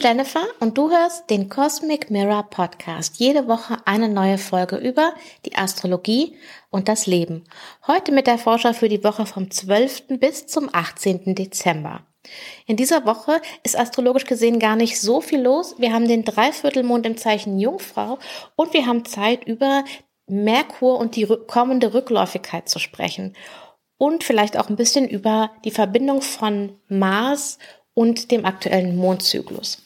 bin Jennifer und du hörst den Cosmic Mirror Podcast. Jede Woche eine neue Folge über die Astrologie und das Leben. Heute mit der Forscher für die Woche vom 12. bis zum 18. Dezember. In dieser Woche ist astrologisch gesehen gar nicht so viel los. Wir haben den Dreiviertelmond im Zeichen Jungfrau und wir haben Zeit über Merkur und die kommende Rückläufigkeit zu sprechen. Und vielleicht auch ein bisschen über die Verbindung von Mars und dem aktuellen Mondzyklus.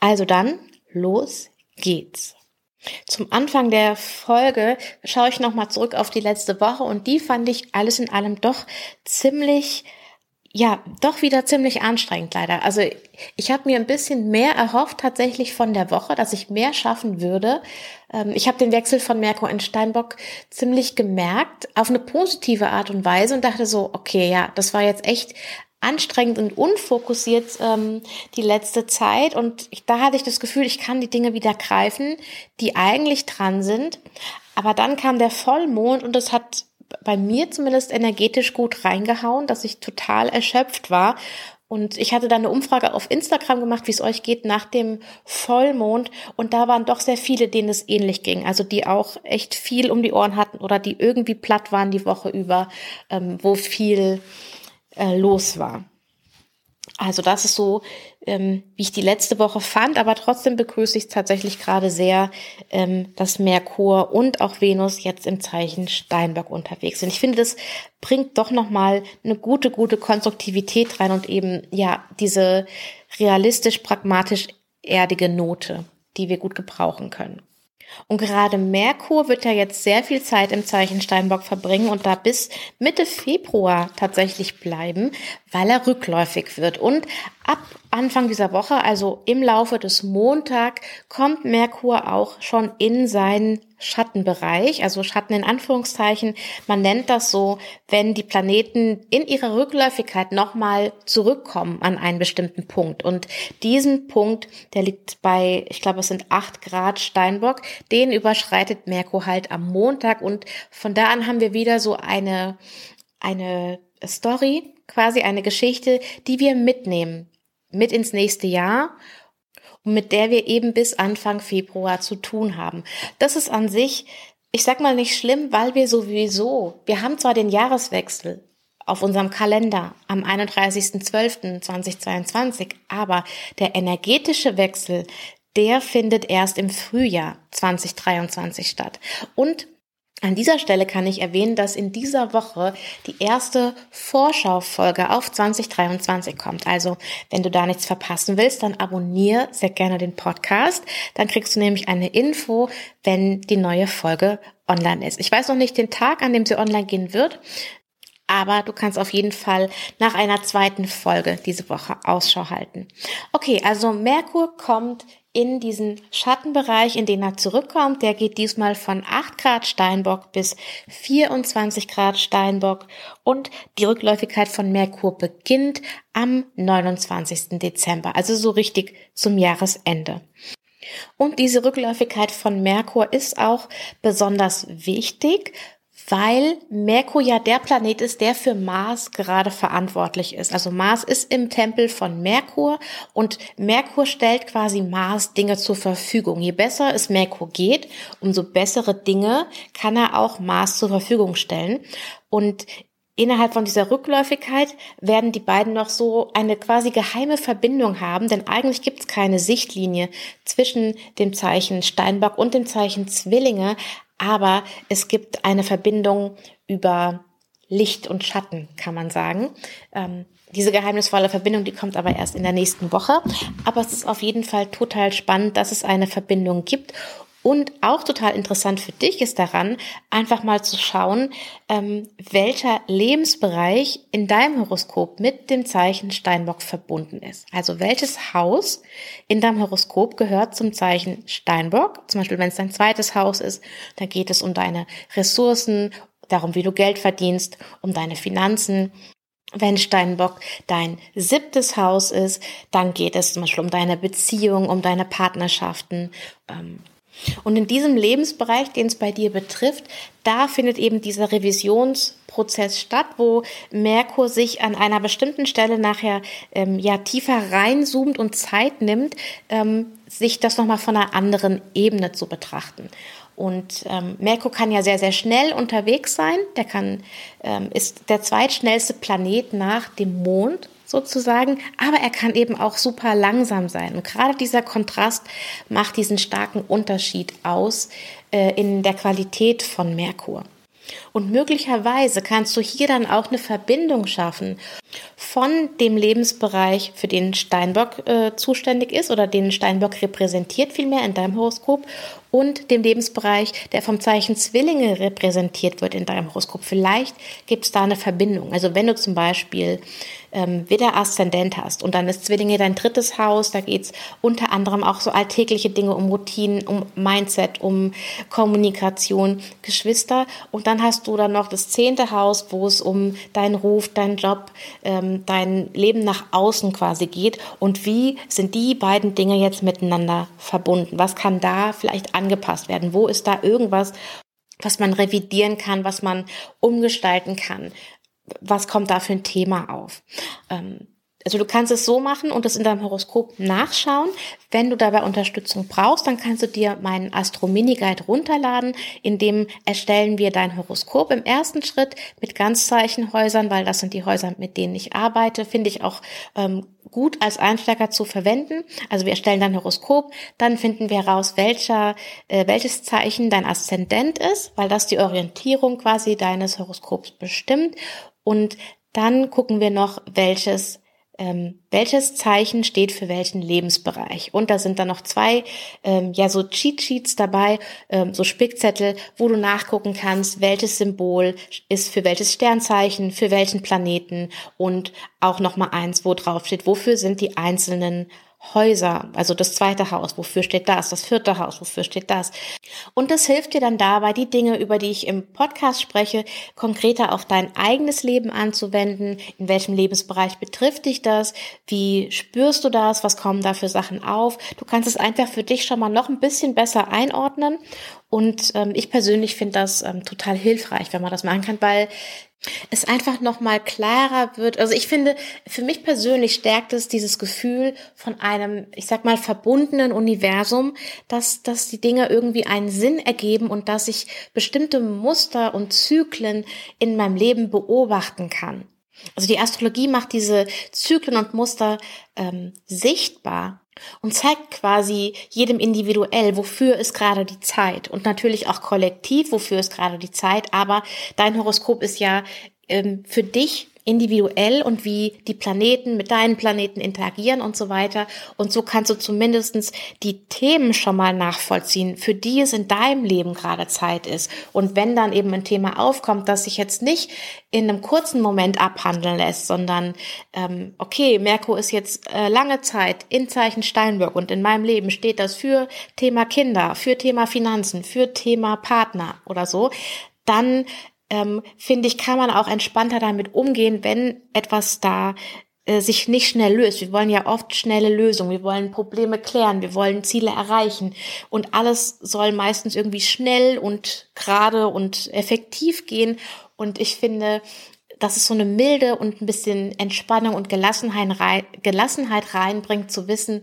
Also dann, los geht's. Zum Anfang der Folge schaue ich nochmal zurück auf die letzte Woche und die fand ich alles in allem doch ziemlich ja, doch wieder ziemlich anstrengend leider. Also ich habe mir ein bisschen mehr erhofft tatsächlich von der Woche, dass ich mehr schaffen würde. Ähm, ich habe den Wechsel von Merkur in Steinbock ziemlich gemerkt, auf eine positive Art und Weise und dachte so, okay, ja, das war jetzt echt anstrengend und unfokussiert ähm, die letzte Zeit und ich, da hatte ich das Gefühl, ich kann die Dinge wieder greifen, die eigentlich dran sind. Aber dann kam der Vollmond und das hat bei mir zumindest energetisch gut reingehauen, dass ich total erschöpft war. Und ich hatte dann eine Umfrage auf Instagram gemacht, wie es euch geht nach dem Vollmond. Und da waren doch sehr viele, denen es ähnlich ging. Also die auch echt viel um die Ohren hatten oder die irgendwie platt waren die Woche über, ähm, wo viel äh, los war. Also das ist so, ähm, wie ich die letzte Woche fand, aber trotzdem begrüße ich tatsächlich gerade sehr, ähm, dass Merkur und auch Venus jetzt im Zeichen Steinbock unterwegs sind. Ich finde, das bringt doch nochmal eine gute, gute Konstruktivität rein und eben ja diese realistisch, pragmatisch erdige Note, die wir gut gebrauchen können. Und gerade Merkur wird ja jetzt sehr viel Zeit im Zeichen Steinbock verbringen und da bis Mitte Februar tatsächlich bleiben, weil er rückläufig wird. Und ab Anfang dieser Woche, also im Laufe des Montag, kommt Merkur auch schon in seinen Schattenbereich, also Schatten in Anführungszeichen. Man nennt das so, wenn die Planeten in ihrer Rückläufigkeit nochmal zurückkommen an einen bestimmten Punkt. Und diesen Punkt, der liegt bei, ich glaube, es sind acht Grad Steinbock, den überschreitet Merkur halt am Montag. Und von da an haben wir wieder so eine, eine Story, quasi eine Geschichte, die wir mitnehmen, mit ins nächste Jahr mit der wir eben bis Anfang Februar zu tun haben. Das ist an sich, ich sag mal nicht schlimm, weil wir sowieso, wir haben zwar den Jahreswechsel auf unserem Kalender am 31.12.2022, aber der energetische Wechsel, der findet erst im Frühjahr 2023 statt. Und an dieser Stelle kann ich erwähnen, dass in dieser Woche die erste Vorschaufolge auf 2023 kommt. Also, wenn du da nichts verpassen willst, dann abonniere sehr gerne den Podcast. Dann kriegst du nämlich eine Info, wenn die neue Folge online ist. Ich weiß noch nicht den Tag, an dem sie online gehen wird. Aber du kannst auf jeden Fall nach einer zweiten Folge diese Woche Ausschau halten. Okay, also Merkur kommt in diesen Schattenbereich, in den er zurückkommt. Der geht diesmal von 8 Grad Steinbock bis 24 Grad Steinbock und die Rückläufigkeit von Merkur beginnt am 29. Dezember, also so richtig zum Jahresende. Und diese Rückläufigkeit von Merkur ist auch besonders wichtig, weil Merkur ja der Planet ist, der für Mars gerade verantwortlich ist. Also Mars ist im Tempel von Merkur und Merkur stellt quasi Mars Dinge zur Verfügung. Je besser es Merkur geht, umso bessere Dinge kann er auch Mars zur Verfügung stellen. Und Innerhalb von dieser Rückläufigkeit werden die beiden noch so eine quasi geheime Verbindung haben, denn eigentlich gibt es keine Sichtlinie zwischen dem Zeichen Steinbock und dem Zeichen Zwillinge, aber es gibt eine Verbindung über Licht und Schatten, kann man sagen. Ähm, diese geheimnisvolle Verbindung, die kommt aber erst in der nächsten Woche. Aber es ist auf jeden Fall total spannend, dass es eine Verbindung gibt. Und auch total interessant für dich ist daran, einfach mal zu schauen, ähm, welcher Lebensbereich in deinem Horoskop mit dem Zeichen Steinbock verbunden ist. Also welches Haus in deinem Horoskop gehört zum Zeichen Steinbock. Zum Beispiel, wenn es dein zweites Haus ist, da geht es um deine Ressourcen, darum, wie du Geld verdienst, um deine Finanzen, wenn Steinbock dein siebtes Haus ist, dann geht es zum Beispiel um deine Beziehung, um deine Partnerschaften, ähm, und in diesem Lebensbereich, den es bei dir betrifft, da findet eben dieser Revisionsprozess Prozess statt, wo Merkur sich an einer bestimmten Stelle nachher ähm, ja tiefer reinzoomt und Zeit nimmt, ähm, sich das nochmal von einer anderen Ebene zu betrachten. Und ähm, Merkur kann ja sehr, sehr schnell unterwegs sein. Der kann, ähm, ist der zweitschnellste Planet nach dem Mond sozusagen, aber er kann eben auch super langsam sein. Und gerade dieser Kontrast macht diesen starken Unterschied aus äh, in der Qualität von Merkur. Und möglicherweise kannst du hier dann auch eine Verbindung schaffen von dem Lebensbereich, für den Steinbock äh, zuständig ist oder den Steinbock repräsentiert vielmehr in deinem Horoskop und dem Lebensbereich, der vom Zeichen Zwillinge repräsentiert wird in deinem Horoskop. Vielleicht gibt es da eine Verbindung. Also wenn du zum Beispiel ähm, wieder Aszendent hast und dann ist Zwillinge dein drittes Haus, da geht es unter anderem auch so alltägliche Dinge um Routinen, um Mindset, um Kommunikation, Geschwister und dann hast du dann noch das zehnte Haus, wo es um deinen Ruf, deinen Job, ähm, dein Leben nach außen quasi geht und wie sind die beiden Dinge jetzt miteinander verbunden? Was kann da vielleicht angepasst werden? Wo ist da irgendwas, was man revidieren kann, was man umgestalten kann? Was kommt da für ein Thema auf? Ähm, also du kannst es so machen und es in deinem Horoskop nachschauen. Wenn du dabei Unterstützung brauchst, dann kannst du dir meinen Astro Mini Guide runterladen. In dem erstellen wir dein Horoskop im ersten Schritt mit Ganzzeichenhäusern, weil das sind die Häuser, mit denen ich arbeite. Finde ich auch ähm, gut als Einsteiger zu verwenden. Also wir erstellen dein Horoskop, dann finden wir raus, welcher, äh, welches Zeichen dein Aszendent ist, weil das die Orientierung quasi deines Horoskops bestimmt. Und dann gucken wir noch, welches ähm, welches Zeichen steht für welchen Lebensbereich. Und da sind dann noch zwei, ähm, ja, so Cheat Sheets dabei, ähm, so Spickzettel, wo du nachgucken kannst, welches Symbol ist für welches Sternzeichen, für welchen Planeten und auch nochmal eins, wo drauf steht, wofür sind die einzelnen Häuser, also das zweite Haus, wofür steht das, das vierte Haus, wofür steht das. Und das hilft dir dann dabei, die Dinge, über die ich im Podcast spreche, konkreter auf dein eigenes Leben anzuwenden. In welchem Lebensbereich betrifft dich das? Wie spürst du das? Was kommen da für Sachen auf? Du kannst es einfach für dich schon mal noch ein bisschen besser einordnen. Und ähm, ich persönlich finde das ähm, total hilfreich, wenn man das machen kann, weil es einfach noch mal klarer wird. Also ich finde, für mich persönlich stärkt es dieses Gefühl von einem, ich sag mal, verbundenen Universum, dass, dass die Dinge irgendwie einen Sinn ergeben und dass ich bestimmte Muster und Zyklen in meinem Leben beobachten kann. Also die Astrologie macht diese Zyklen und Muster ähm, sichtbar und zeigt quasi jedem individuell, wofür ist gerade die Zeit und natürlich auch kollektiv, wofür ist gerade die Zeit. Aber dein Horoskop ist ja ähm, für dich individuell und wie die Planeten mit deinen Planeten interagieren und so weiter. Und so kannst du zumindestens die Themen schon mal nachvollziehen, für die es in deinem Leben gerade Zeit ist. Und wenn dann eben ein Thema aufkommt, das sich jetzt nicht in einem kurzen Moment abhandeln lässt, sondern ähm, okay, Merkur ist jetzt äh, lange Zeit in Zeichen Steinbock und in meinem Leben steht das für Thema Kinder, für Thema Finanzen, für Thema Partner oder so, dann ähm, finde ich, kann man auch entspannter damit umgehen, wenn etwas da äh, sich nicht schnell löst. Wir wollen ja oft schnelle Lösungen. Wir wollen Probleme klären. Wir wollen Ziele erreichen. Und alles soll meistens irgendwie schnell und gerade und effektiv gehen. Und ich finde, dass es so eine Milde und ein bisschen Entspannung und Gelassenheit, rein, Gelassenheit reinbringt, zu wissen,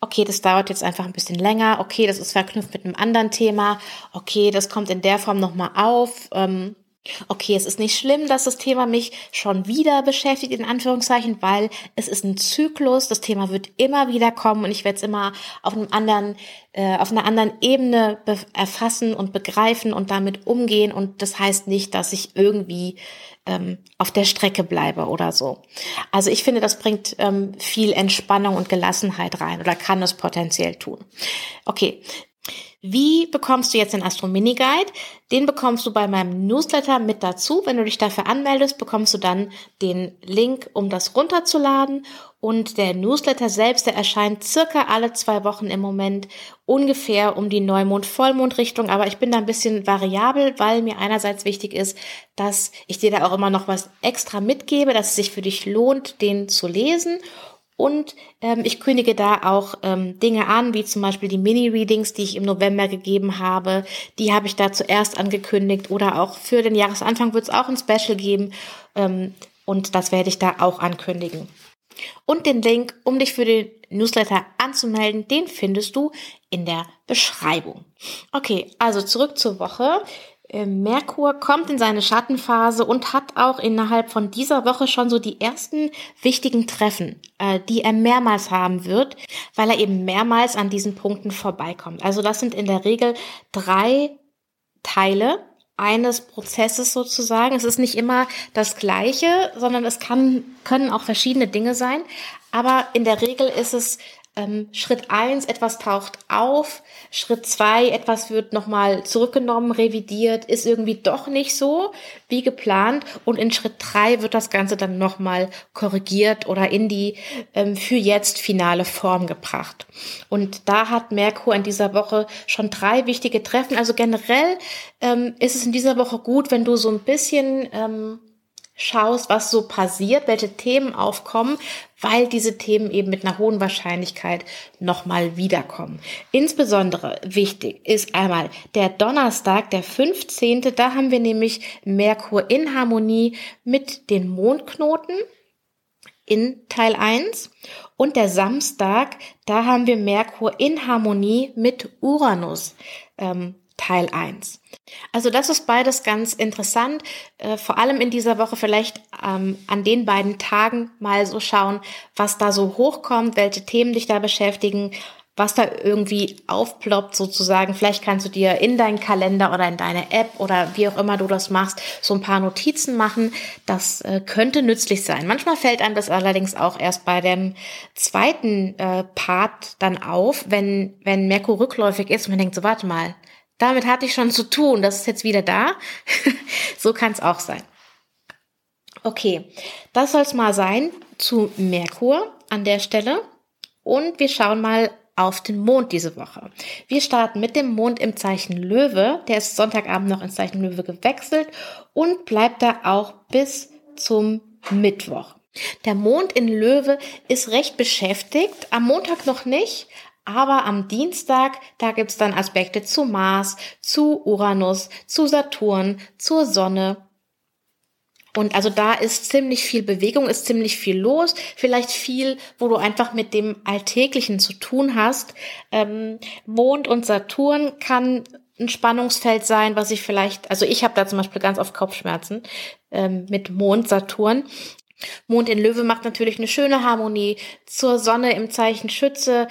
okay, das dauert jetzt einfach ein bisschen länger, okay, das ist verknüpft mit einem anderen Thema, okay, das kommt in der Form nochmal auf. Ähm, Okay, es ist nicht schlimm, dass das Thema mich schon wieder beschäftigt, in Anführungszeichen, weil es ist ein Zyklus. Das Thema wird immer wieder kommen und ich werde es immer auf einem anderen, äh, auf einer anderen Ebene erfassen und begreifen und damit umgehen. Und das heißt nicht, dass ich irgendwie ähm, auf der Strecke bleibe oder so. Also ich finde, das bringt ähm, viel Entspannung und Gelassenheit rein oder kann es potenziell tun. Okay, wie bekommst du jetzt den Astro Mini Guide? Den bekommst du bei meinem Newsletter mit dazu. Wenn du dich dafür anmeldest, bekommst du dann den Link, um das runterzuladen. Und der Newsletter selbst, der erscheint circa alle zwei Wochen im Moment ungefähr um die Neumond-Vollmond-Richtung. Aber ich bin da ein bisschen variabel, weil mir einerseits wichtig ist, dass ich dir da auch immer noch was extra mitgebe, dass es sich für dich lohnt, den zu lesen. Und ähm, ich kündige da auch ähm, Dinge an, wie zum Beispiel die Mini-Readings, die ich im November gegeben habe. Die habe ich da zuerst angekündigt. Oder auch für den Jahresanfang wird es auch ein Special geben. Ähm, und das werde ich da auch ankündigen. Und den Link, um dich für den Newsletter anzumelden, den findest du in der Beschreibung. Okay, also zurück zur Woche. Äh, Merkur kommt in seine Schattenphase und hat auch innerhalb von dieser Woche schon so die ersten wichtigen Treffen, äh, die er mehrmals haben wird, weil er eben mehrmals an diesen Punkten vorbeikommt. Also das sind in der Regel drei Teile eines Prozesses sozusagen. Es ist nicht immer das Gleiche, sondern es kann, können auch verschiedene Dinge sein. Aber in der Regel ist es ähm, Schritt eins etwas taucht auf, Schritt zwei etwas wird nochmal zurückgenommen, revidiert, ist irgendwie doch nicht so wie geplant und in Schritt drei wird das Ganze dann nochmal korrigiert oder in die ähm, für jetzt finale Form gebracht. Und da hat Merkur in dieser Woche schon drei wichtige Treffen. Also generell ähm, ist es in dieser Woche gut, wenn du so ein bisschen ähm, schaust, was so passiert, welche Themen aufkommen, weil diese Themen eben mit einer hohen Wahrscheinlichkeit nochmal wiederkommen. Insbesondere wichtig ist einmal der Donnerstag, der 15. Da haben wir nämlich Merkur in Harmonie mit den Mondknoten in Teil 1 und der Samstag, da haben wir Merkur in Harmonie mit Uranus. Ähm, Teil 1. Also das ist beides ganz interessant. Äh, vor allem in dieser Woche vielleicht ähm, an den beiden Tagen mal so schauen, was da so hochkommt, welche Themen dich da beschäftigen, was da irgendwie aufploppt sozusagen. Vielleicht kannst du dir in deinen Kalender oder in deine App oder wie auch immer du das machst, so ein paar Notizen machen. Das äh, könnte nützlich sein. Manchmal fällt einem das allerdings auch erst bei dem zweiten äh, Part dann auf, wenn, wenn Merkur rückläufig ist und man denkt so, warte mal, damit hatte ich schon zu tun, das ist jetzt wieder da. so kann es auch sein. Okay, das soll es mal sein zu Merkur an der Stelle. Und wir schauen mal auf den Mond diese Woche. Wir starten mit dem Mond im Zeichen Löwe. Der ist Sonntagabend noch ins Zeichen Löwe gewechselt und bleibt da auch bis zum Mittwoch. Der Mond in Löwe ist recht beschäftigt, am Montag noch nicht, aber am Dienstag, da gibt's dann Aspekte zu Mars, zu Uranus, zu Saturn, zur Sonne. Und also da ist ziemlich viel Bewegung, ist ziemlich viel los, vielleicht viel, wo du einfach mit dem Alltäglichen zu tun hast. Ähm, Mond und Saturn kann ein Spannungsfeld sein, was ich vielleicht, also ich habe da zum Beispiel ganz oft Kopfschmerzen ähm, mit Mond, Saturn. Mond in Löwe macht natürlich eine schöne Harmonie zur Sonne im Zeichen Schütze,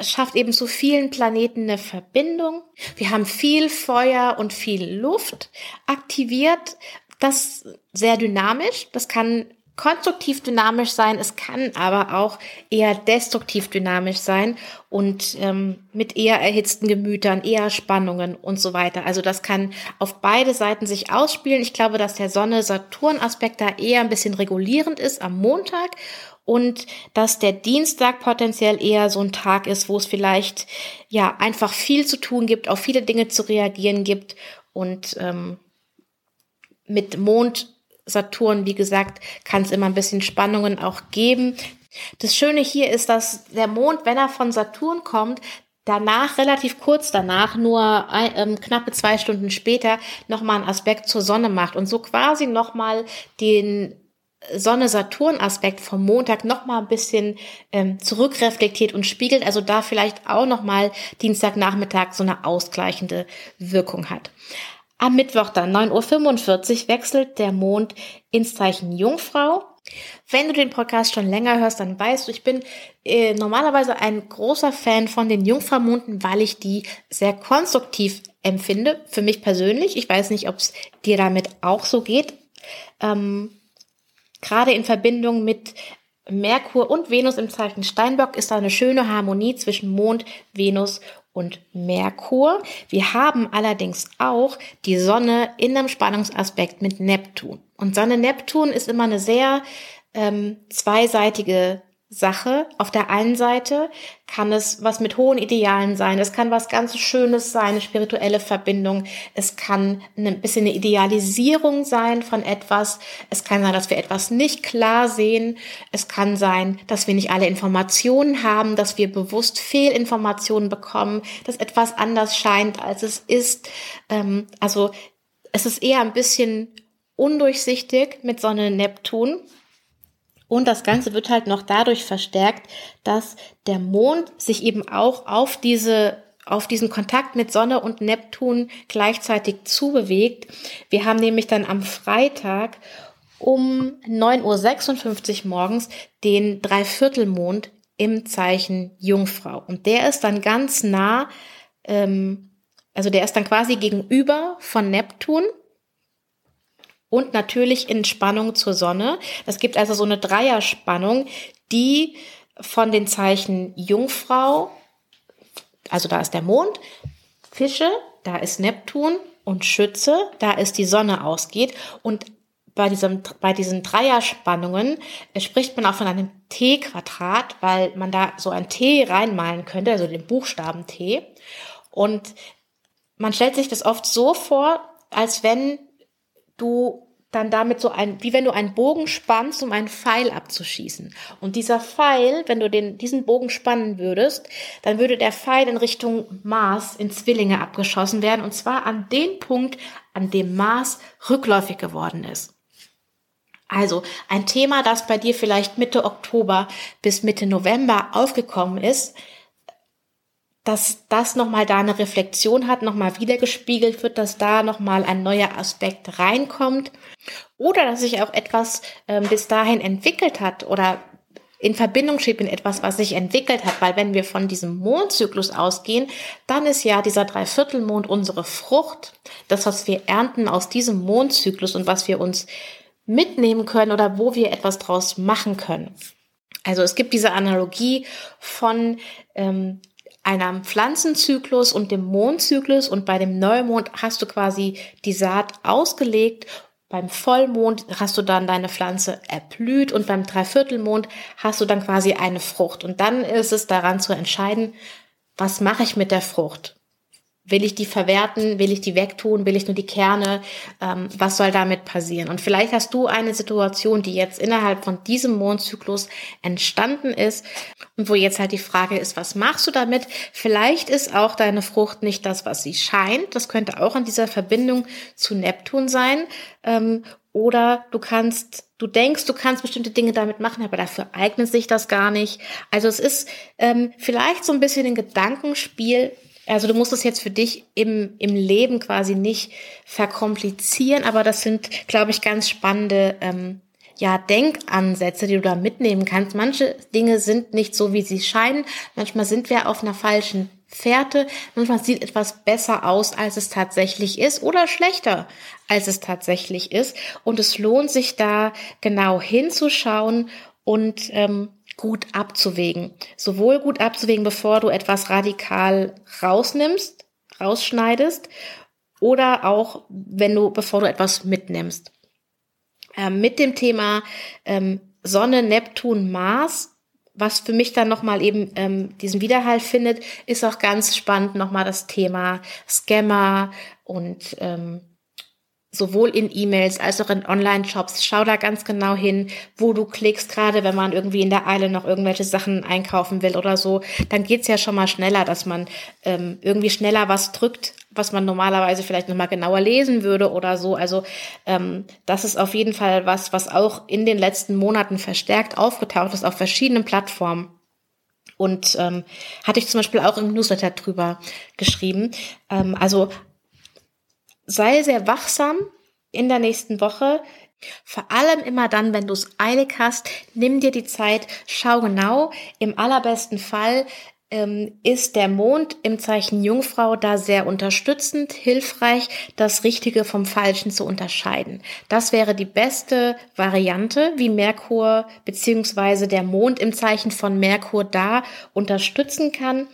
schafft eben zu vielen Planeten eine Verbindung. Wir haben viel Feuer und viel Luft aktiviert. Das sehr dynamisch. Das kann konstruktiv dynamisch sein, es kann aber auch eher destruktiv dynamisch sein und ähm, mit eher erhitzten Gemütern, eher Spannungen und so weiter. Also das kann auf beide Seiten sich ausspielen. Ich glaube, dass der Sonne-Saturn-Aspekt da eher ein bisschen regulierend ist am Montag und dass der Dienstag potenziell eher so ein Tag ist, wo es vielleicht ja einfach viel zu tun gibt, auf viele Dinge zu reagieren gibt und ähm, mit Mond Saturn, wie gesagt, kann es immer ein bisschen Spannungen auch geben. Das Schöne hier ist, dass der Mond, wenn er von Saturn kommt, danach, relativ kurz danach, nur ähm, knappe zwei Stunden später, nochmal einen Aspekt zur Sonne macht und so quasi nochmal den Sonne-Saturn-Aspekt vom Montag noch mal ein bisschen ähm, zurückreflektiert und spiegelt, also da vielleicht auch noch mal Dienstagnachmittag so eine ausgleichende Wirkung hat. Am Mittwoch dann 9.45 Uhr wechselt der Mond ins Zeichen Jungfrau. Wenn du den Podcast schon länger hörst, dann weißt du, ich bin äh, normalerweise ein großer Fan von den Jungfraumonden, weil ich die sehr konstruktiv empfinde, für mich persönlich. Ich weiß nicht, ob es dir damit auch so geht. Ähm, Gerade in Verbindung mit Merkur und Venus im Zeichen Steinbock ist da eine schöne Harmonie zwischen Mond, Venus und Merkur. Wir haben allerdings auch die Sonne in einem Spannungsaspekt mit Neptun. Und Sonne Neptun ist immer eine sehr ähm, zweiseitige Sache. Auf der einen Seite kann es was mit hohen Idealen sein. Es kann was ganz Schönes sein, eine spirituelle Verbindung. Es kann ein bisschen eine Idealisierung sein von etwas. Es kann sein, dass wir etwas nicht klar sehen. Es kann sein, dass wir nicht alle Informationen haben, dass wir bewusst Fehlinformationen bekommen, dass etwas anders scheint, als es ist. Ähm, also es ist eher ein bisschen undurchsichtig mit Sonne Neptun. Und das Ganze wird halt noch dadurch verstärkt, dass der Mond sich eben auch auf diese auf diesen Kontakt mit Sonne und Neptun gleichzeitig zubewegt. Wir haben nämlich dann am Freitag um 9.56 Uhr morgens den Dreiviertelmond im Zeichen Jungfrau. Und der ist dann ganz nah, ähm, also der ist dann quasi gegenüber von Neptun und natürlich in Spannung zur Sonne. Es gibt also so eine Dreierspannung, die von den Zeichen Jungfrau, also da ist der Mond, Fische, da ist Neptun und Schütze, da ist die Sonne ausgeht und bei, diesem, bei diesen Dreierspannungen spricht man auch von einem T-Quadrat, weil man da so ein T reinmalen könnte, also den Buchstaben T. Und man stellt sich das oft so vor, als wenn du dann damit so ein, wie wenn du einen Bogen spannst, um einen Pfeil abzuschießen. Und dieser Pfeil, wenn du den, diesen Bogen spannen würdest, dann würde der Pfeil in Richtung Mars in Zwillinge abgeschossen werden. Und zwar an den Punkt, an dem Mars rückläufig geworden ist. Also ein Thema, das bei dir vielleicht Mitte Oktober bis Mitte November aufgekommen ist, dass das nochmal da eine Reflexion hat, nochmal wiedergespiegelt wird, dass da nochmal ein neuer Aspekt reinkommt. Oder dass sich auch etwas äh, bis dahin entwickelt hat oder in Verbindung steht mit etwas, was sich entwickelt hat, weil wenn wir von diesem Mondzyklus ausgehen, dann ist ja dieser Dreiviertelmond unsere Frucht, das, was wir ernten aus diesem Mondzyklus und was wir uns mitnehmen können oder wo wir etwas draus machen können. Also es gibt diese Analogie von ähm, einem Pflanzenzyklus und dem Mondzyklus und bei dem Neumond hast du quasi die Saat ausgelegt. Beim Vollmond hast du dann deine Pflanze erblüht und beim Dreiviertelmond hast du dann quasi eine Frucht. Und dann ist es daran zu entscheiden, was mache ich mit der Frucht? Will ich die verwerten? Will ich die wegtun? Will ich nur die Kerne? Ähm, was soll damit passieren? Und vielleicht hast du eine Situation, die jetzt innerhalb von diesem Mondzyklus entstanden ist und wo jetzt halt die Frage ist, was machst du damit? Vielleicht ist auch deine Frucht nicht das, was sie scheint. Das könnte auch an dieser Verbindung zu Neptun sein. Ähm, oder du kannst, du denkst, du kannst bestimmte Dinge damit machen, aber dafür eignet sich das gar nicht. Also es ist ähm, vielleicht so ein bisschen ein Gedankenspiel, also du musst es jetzt für dich im, im Leben quasi nicht verkomplizieren, aber das sind, glaube ich, ganz spannende ähm, ja, Denkansätze, die du da mitnehmen kannst. Manche Dinge sind nicht so, wie sie scheinen. Manchmal sind wir auf einer falschen Fährte. Manchmal sieht etwas besser aus, als es tatsächlich ist oder schlechter, als es tatsächlich ist. Und es lohnt sich da genau hinzuschauen und ähm, gut abzuwägen. Sowohl gut abzuwägen, bevor du etwas radikal rausnimmst, rausschneidest, oder auch, wenn du, bevor du etwas mitnimmst. Ähm, mit dem Thema ähm, Sonne, Neptun, Mars, was für mich dann nochmal eben ähm, diesen Widerhall findet, ist auch ganz spannend nochmal das Thema Scammer und ähm, sowohl in E-Mails als auch in Online-Shops. Schau da ganz genau hin, wo du klickst, gerade wenn man irgendwie in der Eile noch irgendwelche Sachen einkaufen will oder so. Dann geht's ja schon mal schneller, dass man ähm, irgendwie schneller was drückt, was man normalerweise vielleicht nochmal genauer lesen würde oder so. Also ähm, das ist auf jeden Fall was, was auch in den letzten Monaten verstärkt aufgetaucht ist auf verschiedenen Plattformen. Und ähm, hatte ich zum Beispiel auch im Newsletter drüber geschrieben. Ähm, also sei sehr wachsam in der nächsten Woche. Vor allem immer dann, wenn du es eilig hast, nimm dir die Zeit, schau genau. Im allerbesten Fall ist der Mond im Zeichen Jungfrau da sehr unterstützend, hilfreich, das Richtige vom Falschen zu unterscheiden. Das wäre die beste Variante, wie Merkur beziehungsweise der Mond im Zeichen von Merkur da unterstützen kann.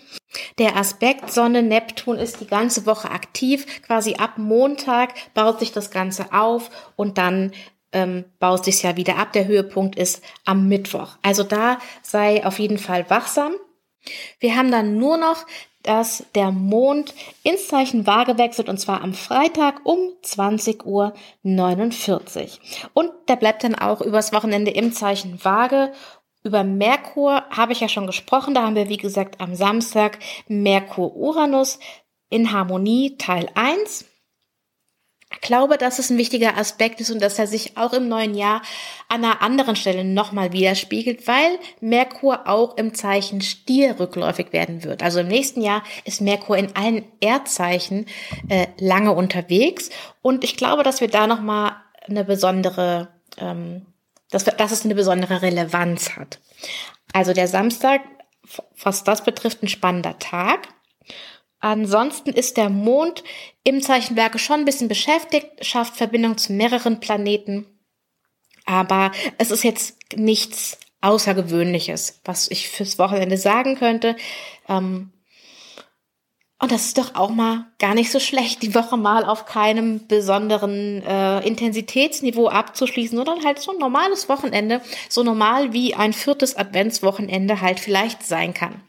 Der Aspekt Sonne-Neptun ist die ganze Woche aktiv. Quasi ab Montag baut sich das Ganze auf und dann ähm, baust sich ja wieder ab. Der Höhepunkt ist am Mittwoch. Also da sei auf jeden Fall wachsam. Wir haben dann nur noch, dass der Mond ins Zeichen Waage wechselt und zwar am Freitag um 20.49 Uhr. Und der bleibt dann auch übers Wochenende im Zeichen Waage über Merkur habe ich ja schon gesprochen. Da haben wir, wie gesagt, am Samstag Merkur-Uranus in Harmonie Teil 1. Ich glaube, dass es ein wichtiger Aspekt ist und dass er sich auch im neuen Jahr an einer anderen Stelle nochmal widerspiegelt, weil Merkur auch im Zeichen Stier rückläufig werden wird. Also im nächsten Jahr ist Merkur in allen Erdzeichen äh, lange unterwegs und ich glaube, dass wir da nochmal eine besondere ähm, dass, dass es eine besondere Relevanz hat. Also der Samstag, was das betrifft, ein spannender Tag. Ansonsten ist der Mond im Zeichenwerke schon ein bisschen beschäftigt, schafft Verbindung zu mehreren Planeten. Aber es ist jetzt nichts Außergewöhnliches, was ich fürs Wochenende sagen könnte. Ähm, und das ist doch auch mal gar nicht so schlecht, die Woche mal auf keinem besonderen äh, Intensitätsniveau abzuschließen, sondern halt so ein normales Wochenende, so normal wie ein viertes Adventswochenende halt vielleicht sein kann.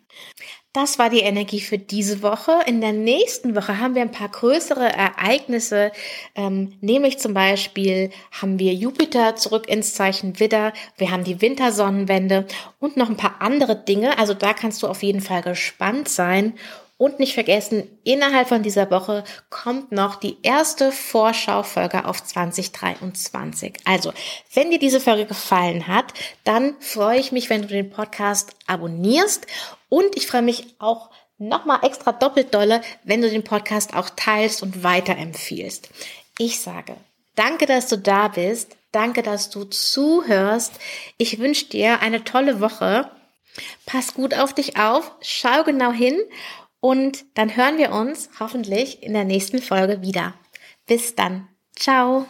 Das war die Energie für diese Woche. In der nächsten Woche haben wir ein paar größere Ereignisse, ähm, nämlich zum Beispiel haben wir Jupiter zurück ins Zeichen Widder, wir haben die Wintersonnenwende und noch ein paar andere Dinge. Also da kannst du auf jeden Fall gespannt sein. Und nicht vergessen, innerhalb von dieser Woche kommt noch die erste Vorschaufolge auf 2023. Also, wenn dir diese Folge gefallen hat, dann freue ich mich, wenn du den Podcast abonnierst. Und ich freue mich auch nochmal extra doppelt dolle, wenn du den Podcast auch teilst und weiterempfiehlst. Ich sage, danke, dass du da bist. Danke, dass du zuhörst. Ich wünsche dir eine tolle Woche. Pass gut auf dich auf, schau genau hin und dann hören wir uns hoffentlich in der nächsten Folge wieder. Bis dann. Ciao.